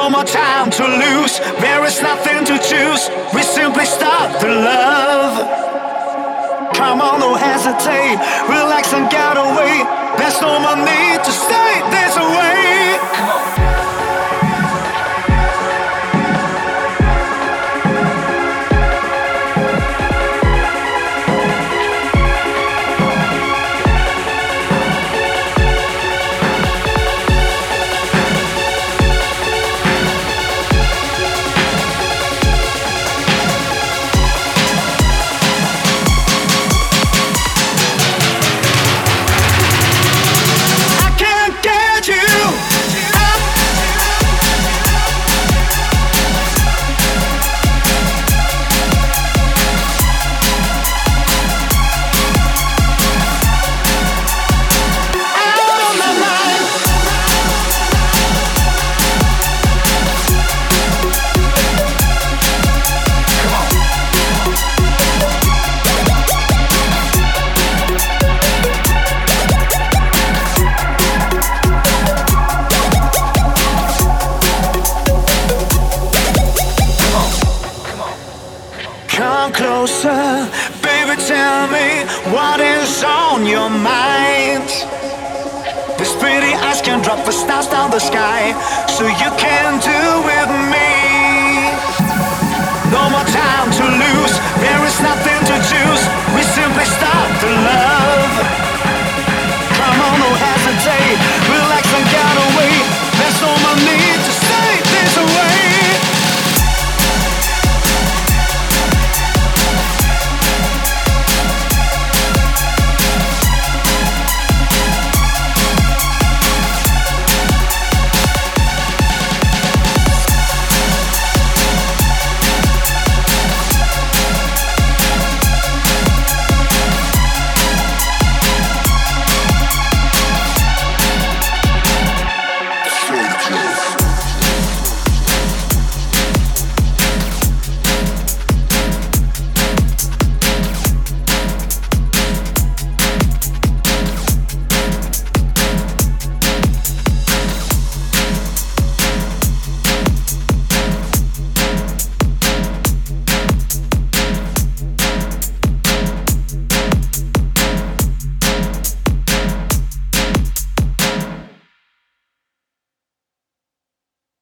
No more time to lose, there is nothing to choose. We simply start the love. Come on, don't hesitate, relax and get away. There's no more need to stay closer. Baby, tell me what is on your mind. These pretty eyes can drop the stars down the sky, so you can do with me. No more.